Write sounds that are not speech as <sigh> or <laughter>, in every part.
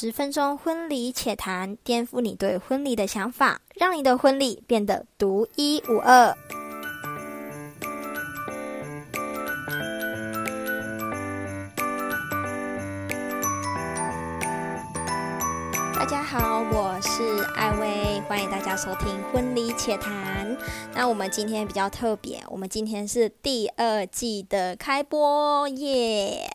十分钟婚礼且谈，颠覆你对婚礼的想法，让你的婚礼变得独一无二。大家好，我是艾薇，欢迎大家收听《婚礼且谈》。那我们今天比较特别，我们今天是第二季的开播耶。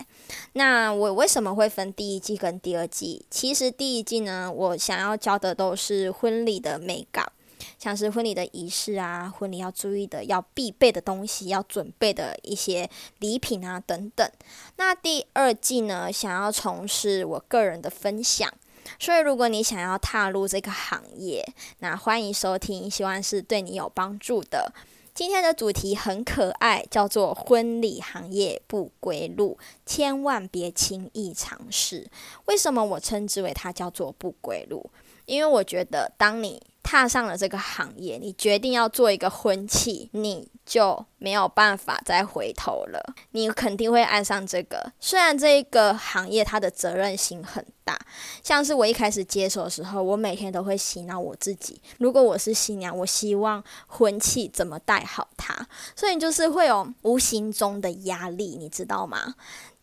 那我为什么会分第一季跟第二季？其实第一季呢，我想要教的都是婚礼的美感，像是婚礼的仪式啊，婚礼要注意的、要必备的东西，要准备的一些礼品啊等等。那第二季呢，想要从事我个人的分享。所以，如果你想要踏入这个行业，那欢迎收听，希望是对你有帮助的。今天的主题很可爱，叫做“婚礼行业不归路”，千万别轻易尝试。为什么我称之为它叫做“不归路”？因为我觉得，当你踏上了这个行业，你决定要做一个婚庆，你就没有办法再回头了。你肯定会爱上这个。虽然这个行业它的责任心很大，像是我一开始接手的时候，我每天都会洗脑我自己。如果我是新娘，我希望婚庆怎么带好它，所以就是会有无形中的压力，你知道吗？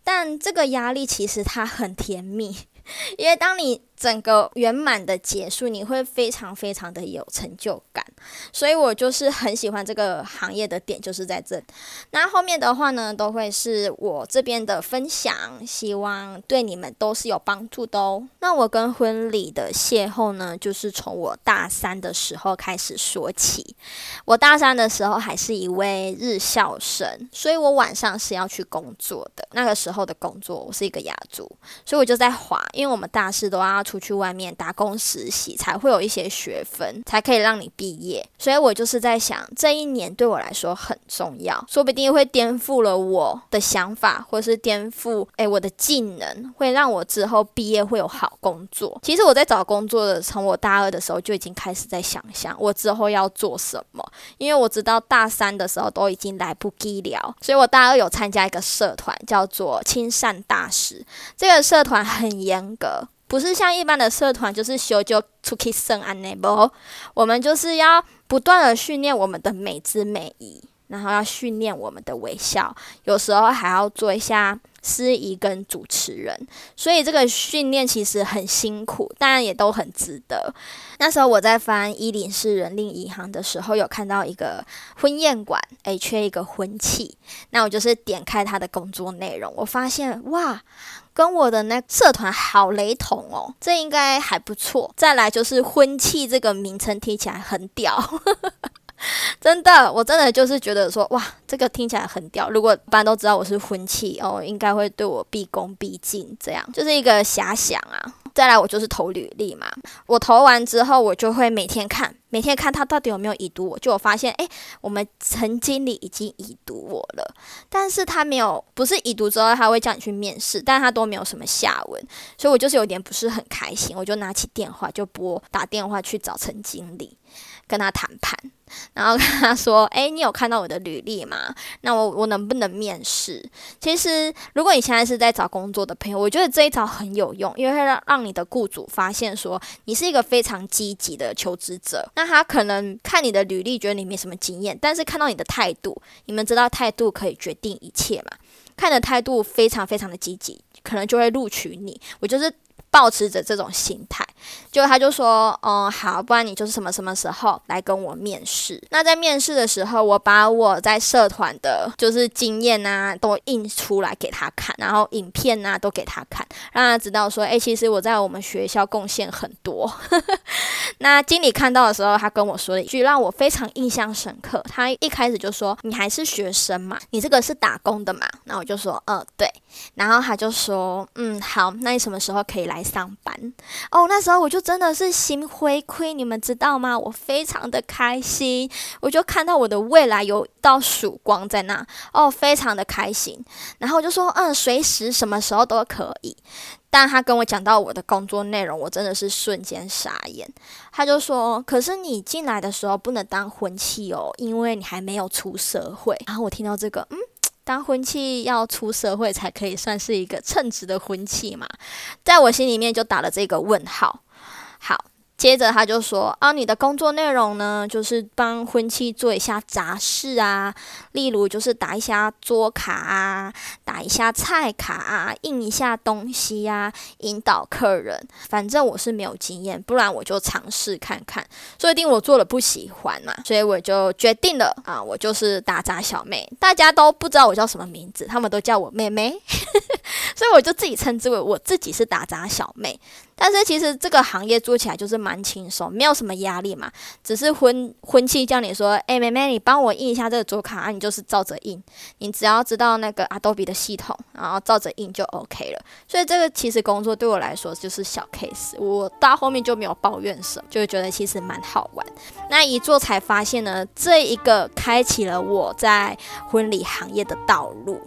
但这个压力其实它很甜蜜。因为当你整个圆满的结束，你会非常非常的有成就感，所以我就是很喜欢这个行业的点，就是在这。那后面的话呢，都会是我这边的分享，希望对你们都是有帮助的哦。那我跟婚礼的邂逅呢，就是从我大三的时候开始说起。我大三的时候还是一位日校生，所以我晚上是要去工作的。那个时候的工作，我是一个雅族，所以我就在滑。因为我们大四都要出去外面打工实习，才会有一些学分，才可以让你毕业。所以我就是在想，这一年对我来说很重要，说不定会颠覆了我的想法，或是颠覆诶我的技能，会让我之后毕业会有好工作。其实我在找工作的，从我大二的时候就已经开始在想象我之后要做什么，因为我知道大三的时候都已经来不及了，所以我大二有参加一个社团，叫做亲善大使。这个社团很严。格不是像一般的社团，就是修就出去生安内不？我们就是要不断的训练我们的美姿美仪，然后要训练我们的微笑，有时候还要做一下司仪跟主持人。所以这个训练其实很辛苦，当然也都很值得。那时候我在翻一零市人力银行的时候，有看到一个婚宴馆，诶，缺一个婚庆。那我就是点开他的工作内容，我发现哇。跟我的那社团好雷同哦，这应该还不错。再来就是婚庆这个名称听起来很屌，<laughs> 真的，我真的就是觉得说哇，这个听起来很屌。如果一般都知道我是婚期哦，应该会对我毕恭毕敬，这样就是一个遐想啊。再来，我就是投履历嘛。我投完之后，我就会每天看，每天看他到底有没有已读我。就我发现，哎，我们陈经理已经已读我了，但是他没有，不是已读之后他会叫你去面试，但他都没有什么下文，所以我就是有点不是很开心。我就拿起电话就拨打电话去找陈经理。跟他谈判，然后跟他说：“哎，你有看到我的履历吗？<laughs> 那我我能不能面试？其实，如果你现在是在找工作的朋友，我觉得这一招很有用，因为会让让你的雇主发现说你是一个非常积极的求职者。那他可能看你的履历，觉得你没什么经验，但是看到你的态度，你们知道态度可以决定一切嘛？看的态度非常非常的积极，可能就会录取你。我就是。”保持着这种心态，就他就说，嗯，好，不然你就是什么什么时候来跟我面试？那在面试的时候，我把我在社团的，就是经验啊，都印出来给他看，然后影片啊都给他看，让他知道说，哎，其实我在我们学校贡献很多。<laughs> 那经理看到的时候，他跟我说了一句让我非常印象深刻。他一开始就说：“你还是学生嘛，你这个是打工的嘛？”那我就说：“嗯，对。”然后他就说：“嗯，好，那你什么时候可以来？”上班哦，那时候我就真的是心灰灰，你们知道吗？我非常的开心，我就看到我的未来有一道曙光在那哦，非常的开心。然后我就说，嗯，随时什么时候都可以。但他跟我讲到我的工作内容，我真的是瞬间傻眼。他就说，可是你进来的时候不能当婚期哦，因为你还没有出社会。然后我听到这个，嗯。当婚庆要出社会才可以算是一个称职的婚庆嘛，在我心里面就打了这个问号。好。接着他就说啊，你的工作内容呢，就是帮婚期做一下杂事啊，例如就是打一下桌卡啊，打一下菜卡啊，印一下东西呀，引导客人。反正我是没有经验，不然我就尝试看看。说不定我做了不喜欢嘛，所以我就决定了啊，我就是打杂小妹。大家都不知道我叫什么名字，他们都叫我妹妹，所以我就自己称之为我自己是打杂小妹。但是其实这个行业做起来就是蛮轻松，没有什么压力嘛。只是婚婚期叫你说，哎，妹妹，你帮我印一下这个桌卡啊，你就是照着印。你只要知道那个 Adobe 的系统，然后照着印就 OK 了。所以这个其实工作对我来说就是小 case，我到后面就没有抱怨什么，就觉得其实蛮好玩。那一做才发现呢，这一个开启了我在婚礼行业的道路。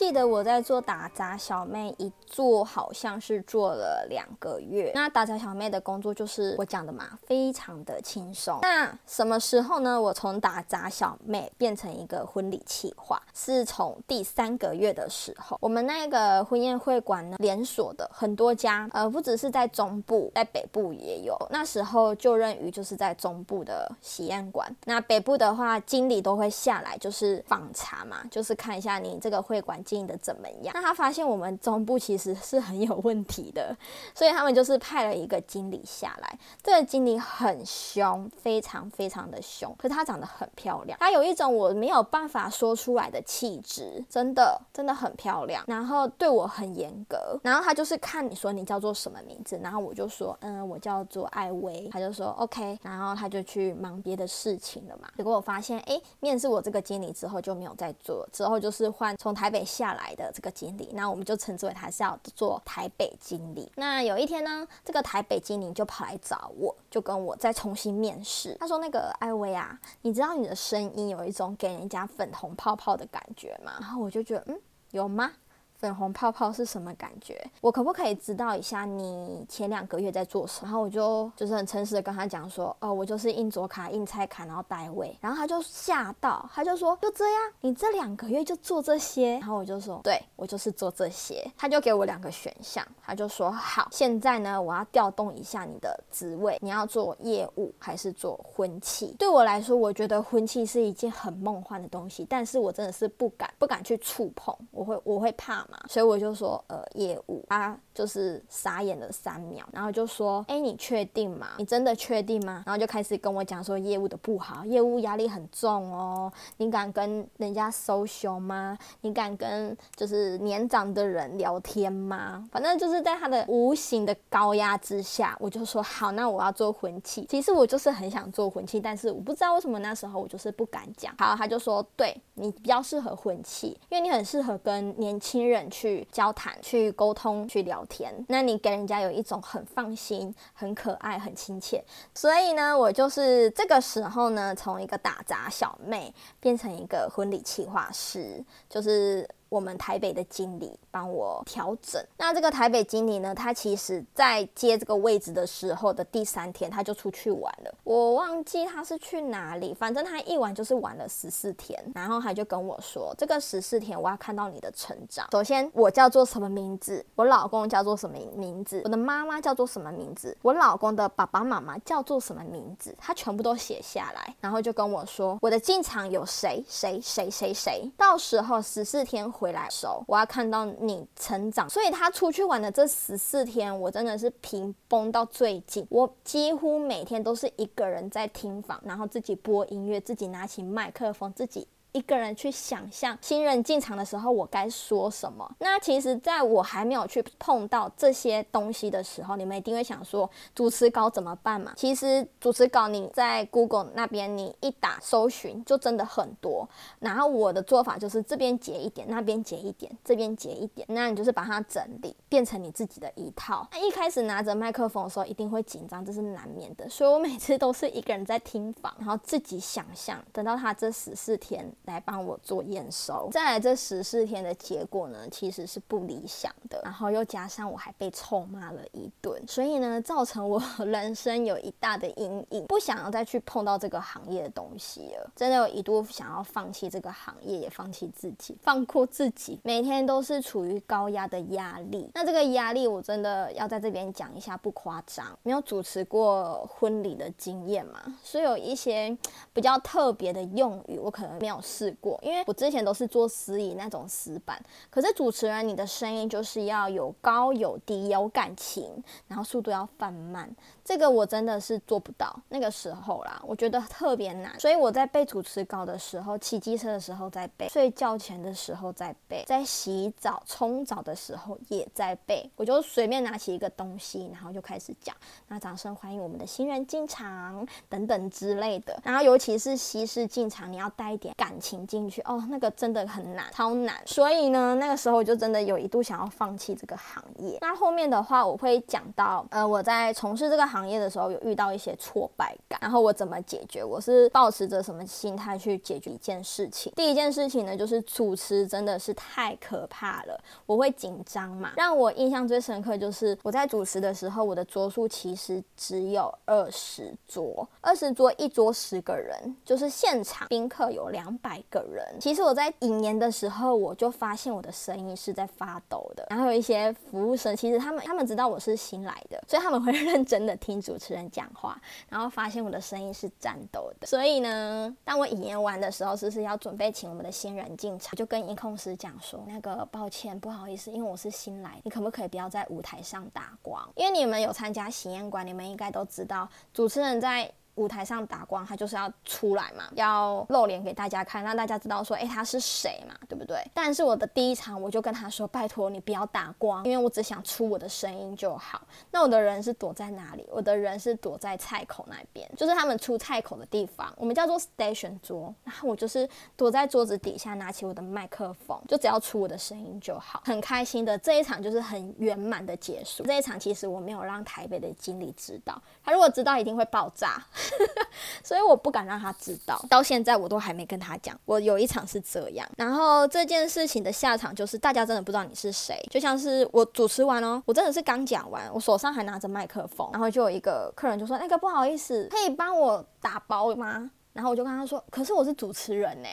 记得我在做打杂小妹，一做好像是做了两个月。那打杂小妹的工作就是我讲的嘛，非常的轻松。那什么时候呢？我从打杂小妹变成一个婚礼企划，是从第三个月的时候。我们那个婚宴会馆呢，连锁的很多家，呃，不只是在中部，在北部也有。那时候就任于就是在中部的喜宴馆。那北部的话，经理都会下来就是访查嘛，就是看一下你这个会馆。经营的怎么样？那他发现我们中部其实是很有问题的，所以他们就是派了一个经理下来。这个经理很凶，非常非常的凶，可是他长得很漂亮，他有一种我没有办法说出来的气质，真的真的很漂亮。然后对我很严格，然后他就是看你说你叫做什么名字，然后我就说嗯，我叫做艾薇，他就说 OK，然后他就去忙别的事情了嘛。结果我发现，哎，面试我这个经理之后就没有再做，之后就是换从台北。下来的这个经理，那我们就称之为他是要做台北经理。那有一天呢，这个台北经理就跑来找我，就跟我再重新面试。他说：“那个艾薇啊，你知道你的声音有一种给人家粉红泡泡的感觉吗？”然后我就觉得，嗯，有吗？粉红泡泡是什么感觉？我可不可以知道一下你前两个月在做什么？然后我就就是很诚实的跟他讲说，哦，我就是印左卡、印菜卡，然后代位。然后他就吓到，他就说就这样，你这两个月就做这些？然后我就说，对我就是做这些。他就给我两个选项，他就说好，现在呢我要调动一下你的职位，你要做业务还是做婚庆？对我来说，我觉得婚庆是一件很梦幻的东西，但是我真的是不敢不敢去触碰，我会我会怕。所以我就说，呃，业务，他就是傻眼了三秒，然后就说，哎，你确定吗？你真的确定吗？然后就开始跟我讲说业务的不好，业务压力很重哦，你敢跟人家收熊吗？你敢跟就是年长的人聊天吗？反正就是在他的无形的高压之下，我就说好，那我要做婚庆。其实我就是很想做婚庆，但是我不知道为什么那时候我就是不敢讲。好，他就说，对你比较适合婚庆，因为你很适合跟年轻人。去交谈、去沟通、去聊天，那你给人家有一种很放心、很可爱、很亲切。所以呢，我就是这个时候呢，从一个打杂小妹变成一个婚礼企划师，就是。我们台北的经理帮我调整。那这个台北经理呢，他其实在接这个位置的时候的第三天，他就出去玩了。我忘记他是去哪里，反正他一玩就是玩了十四天。然后他就跟我说：“这个十四天我要看到你的成长。首先，我叫做什么名字？我老公叫做什么名字？我的妈妈叫做什么名字？我老公的爸爸妈妈叫做什么名字？他全部都写下来，然后就跟我说：我的进场有谁谁谁谁谁。到时候十四天。”回来时候，我要看到你成长。所以他出去玩的这十四天，我真的是平绷到最近。我几乎每天都是一个人在听房，然后自己播音乐，自己拿起麦克风，自己。一个人去想象新人进场的时候，我该说什么？那其实，在我还没有去碰到这些东西的时候，你们一定会想说，主持稿怎么办嘛？其实主持稿你在 Google 那边，你一打搜寻，就真的很多。然后我的做法就是这边截一点，那边截一点，这边截一点，那你就是把它整理，变成你自己的一套。那一开始拿着麦克风的时候，一定会紧张，这是难免的。所以我每次都是一个人在听房，然后自己想象，等到他这十四天。来帮我做验收。再来这十四天的结果呢，其实是不理想的，然后又加上我还被臭骂了一顿，所以呢，造成我人生有一大的阴影，不想要再去碰到这个行业的东西了。真的有一度想要放弃这个行业，也放弃自己，放过自己，每天都是处于高压的压力。那这个压力，我真的要在这边讲一下，不夸张，没有主持过婚礼的经验嘛，所以有一些比较特别的用语，我可能没有试过，因为我之前都是做司仪那种死板。可是主持人，你的声音就是要有高有低，有感情，然后速度要放慢。这个我真的是做不到，那个时候啦，我觉得特别难，所以我在背主持稿的时候，骑机车的时候在背，睡觉前的时候在背，在洗澡冲澡的时候也在背，我就随便拿起一个东西，然后就开始讲，那掌声欢迎我们的新人进场等等之类的，然后尤其是西式进场，你要带一点感情进去，哦，那个真的很难，超难，所以呢，那个时候我就真的有一度想要放弃这个行业。那后面的话，我会讲到，呃，我在从事这个行。业的时候有遇到一些挫败感，然后我怎么解决？我是保持着什么心态去解决一件事情？第一件事情呢，就是主持真的是太可怕了，我会紧张嘛。让我印象最深刻就是我在主持的时候，我的桌数其实只有二十桌，二十桌一桌十个人，就是现场宾客有两百个人。其实我在引言的时候，我就发现我的声音是在发抖的。然后有一些服务生，其实他们他们知道我是新来的，所以他们会认真的听。主持人讲话，然后发现我的声音是颤抖的。所以呢，当我引言完的时候，是是要准备请我们的新人进场，就跟音控师讲说：“那个抱歉，不好意思，因为我是新来，你可不可以不要在舞台上打光？因为你们有参加喜宴馆，你们应该都知道，主持人在。”舞台上打光，他就是要出来嘛，要露脸给大家看，让大家知道说，哎，他是谁嘛，对不对？但是我的第一场，我就跟他说，拜托你不要打光，因为我只想出我的声音就好。那我的人是躲在哪里？我的人是躲在菜口那边，就是他们出菜口的地方，我们叫做 station 桌。然后我就是躲在桌子底下，拿起我的麦克风，就只要出我的声音就好。很开心的这一场就是很圆满的结束。这一场其实我没有让台北的经理知道，他如果知道一定会爆炸。<laughs> 所以我不敢让他知道，到现在我都还没跟他讲。我有一场是这样，然后这件事情的下场就是大家真的不知道你是谁，就像是我主持完哦，我真的是刚讲完，我手上还拿着麦克风，然后就有一个客人就说：“那个不好意思，可以帮我打包吗？”然后我就跟他说，可是我是主持人呢，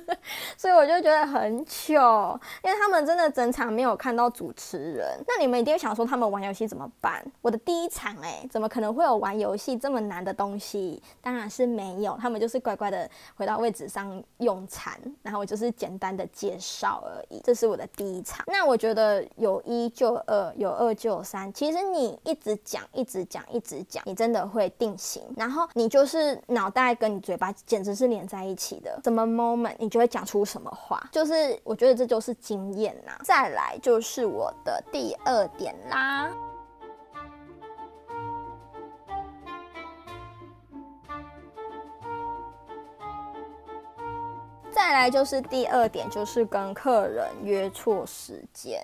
<laughs> 所以我就觉得很糗，因为他们真的整场没有看到主持人。那你们一定想说，他们玩游戏怎么办？我的第一场哎，怎么可能会有玩游戏这么难的东西？当然是没有，他们就是乖乖的回到位置上用餐，然后我就是简单的介绍而已。这是我的第一场。那我觉得有一就二，有二就有三。其实你一直讲，一直讲，一直讲，你真的会定型。然后你就是脑袋跟你。嘴巴简直是连在一起的，什么 moment 你就会讲出什么话，就是我觉得这就是经验呐。再来就是我的第二点啦。再来就是第二点，就是跟客人约错时间，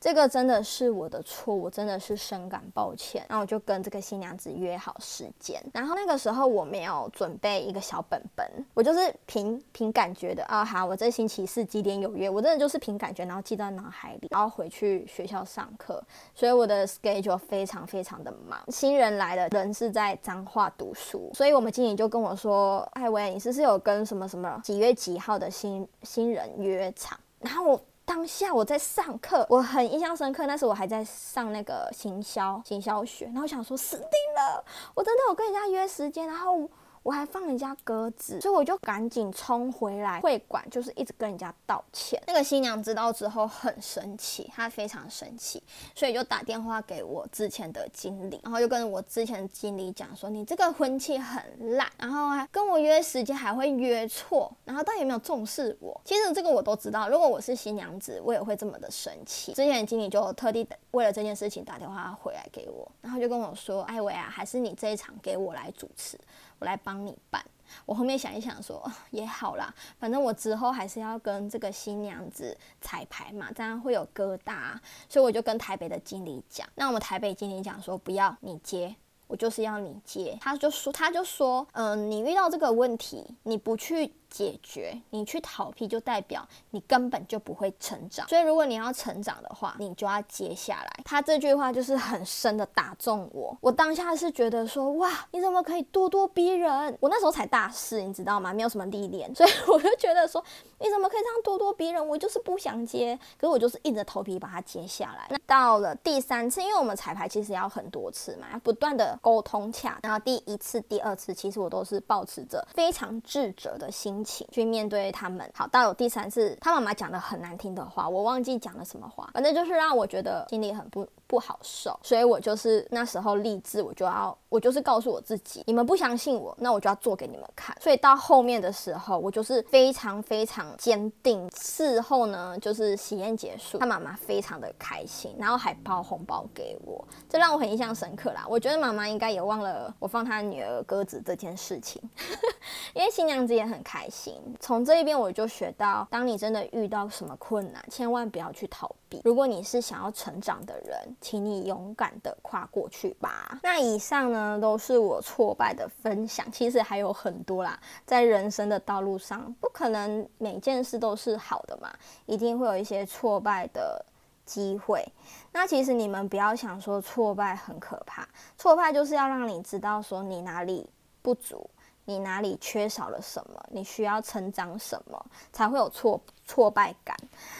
这个真的是我的错，我真的是深感抱歉。然后我就跟这个新娘子约好时间，然后那个时候我没有准备一个小本本，我就是凭凭感觉的啊。好，我这星期四几点有约，我真的就是凭感觉，然后记在脑海里，然后回去学校上课。所以我的 schedule 非常非常的忙。新人来了，人是在彰化读书，所以我们经理就跟我说：“艾薇，你是不是有跟什么什么几月几号？”的新新人约场，然后我当下我在上课，我很印象深刻。那时我还在上那个行销行销学，然后想说死定了，我真的有跟人家约时间，然后。我还放人家鸽子，所以我就赶紧冲回来会馆，就是一直跟人家道歉。那个新娘知道之后很生气，她非常生气，所以就打电话给我之前的经理，然后就跟我之前的经理讲说：“你这个婚期很烂，然后还跟我约时间还会约错，然后到底有没有重视我？”其实这个我都知道，如果我是新娘子，我也会这么的生气。之前的经理就特地为了这件事情打电话回来给我，然后就跟我说：“艾薇啊，还是你这一场给我来主持。”我来帮你办。我后面想一想，说 <sighs> 也好啦，反正我之后还是要跟这个新娘子彩排嘛，这样会有疙瘩，所以我就跟台北的经理讲。那我们台北经理讲说，不要你接，我就是要你接。他就说，他就说，嗯，你遇到这个问题，你不去解决，你去逃避，就代表你根本就不会成长。所以，如果你要成长的话，你就要接下来。他这句话就是很深的打中我。我当下是觉得说，哇，你怎么可以咄咄逼人？我那时候才大四，你知道吗？没有什么历练，<laughs> 所以我就觉得说，你怎么可以这样咄咄逼人？我就是不想接，可是我就是硬着头皮把它接下来。那到了第三次，因为我们彩排其实要很多次嘛，要不断的沟通洽。然后第一次、第二次，其实我都是保持着非常智者的心去面对他们。好，到有第三次，他妈妈讲的很难听的话，我忘记讲了什么话，反正就是让我觉得心里很不不好受。所以我就是那时候立志，我就要，我就是告诉我自己，你们不相信我，那我就要做给你们看。所以到后面的时候，我就是非常非常坚定。事后呢，就是喜宴结束，他妈妈非常的开心，然后还包红包给我，这让我很印象深刻啦。我觉得妈妈应该也忘了我放她女儿鸽子这件事情，<laughs> 因为新娘子也很开心。从这一边我就学到，当你真的遇到什么困难，千万不要去逃避。如果你是想要成长的人，请你勇敢的跨过去吧。那以上呢，都是我挫败的分享，其实还有很多啦。在人生的道路上，不可能每件事都是好的嘛，一定会有一些挫败的机会。那其实你们不要想说挫败很可怕，挫败就是要让你知道说你哪里不足，你哪里缺少了什么，你需要成长什么，才会有挫挫败感。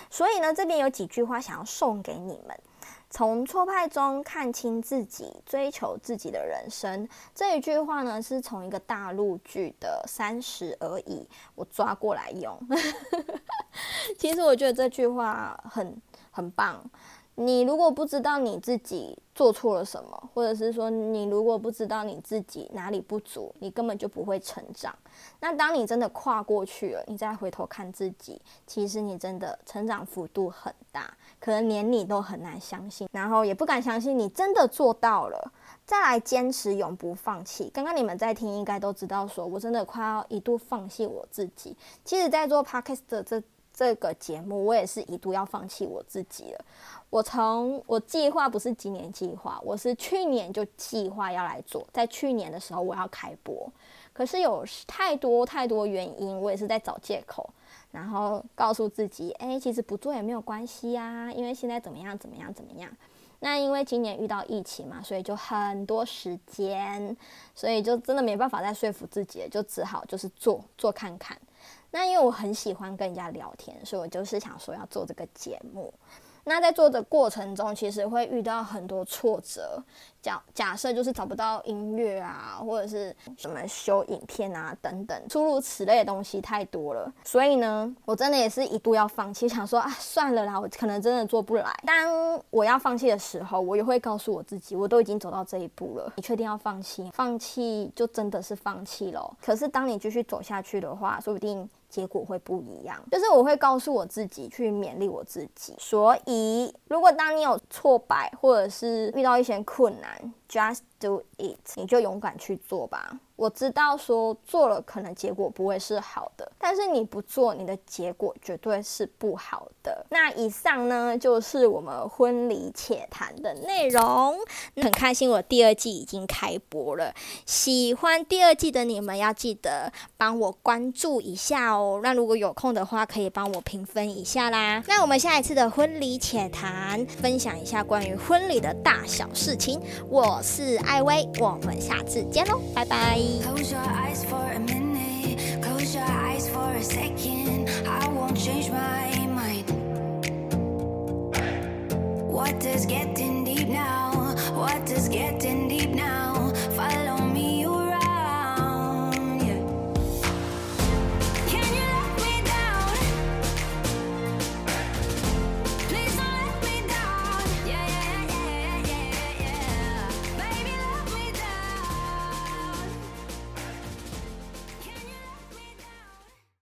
所以呢，这边有几句话想要送给你们：从挫败中看清自己，追求自己的人生。这一句话呢，是从一个大陆剧的《三十而已》我抓过来用。<laughs> 其实我觉得这句话很很棒。你如果不知道你自己做错了什么，或者是说你如果不知道你自己哪里不足，你根本就不会成长。那当你真的跨过去了，你再回头看自己，其实你真的成长幅度很大，可能连你都很难相信，然后也不敢相信你真的做到了。再来坚持，永不放弃。刚刚你们在听，应该都知道，说我真的快要一度放弃我自己。其实，在做 podcast 的这这个节目，我也是一度要放弃我自己了。我从我计划不是今年计划，我是去年就计划要来做，在去年的时候我要开播，可是有太多太多原因，我也是在找借口，然后告诉自己，哎，其实不做也没有关系呀，因为现在怎么样怎么样怎么样。那因为今年遇到疫情嘛，所以就很多时间，所以就真的没办法再说服自己，就只好就是做做看看。那因为我很喜欢跟人家聊天，所以我就是想说要做这个节目。那在做的过程中，其实会遇到很多挫折。假假设就是找不到音乐啊，或者是什么修影片啊等等，诸如此类的东西太多了。所以呢，我真的也是一度要放弃，想说啊，算了啦，我可能真的做不来。当我要放弃的时候，我也会告诉我自己，我都已经走到这一步了，你确定要放弃？放弃就真的是放弃了。可是当你继续走下去的话，说不定。结果会不一样，就是我会告诉我自己去勉励我自己。所以，如果当你有挫败，或者是遇到一些困难，just do it，你就勇敢去做吧。我知道说做了可能结果不会是好的，但是你不做，你的结果绝对是不好的。那以上呢就是我们婚礼且谈的内容。很开心我第二季已经开播了，喜欢第二季的你们要记得帮我关注一下哦。那如果有空的话，可以帮我评分一下啦。那我们下一次的婚礼且谈，分享一下关于婚礼的大小事情。我是艾薇，我们下次见喽，拜拜。Close your eyes for a minute. Close your eyes for a second. I won't change my mind. What is getting deep now? What is getting deep?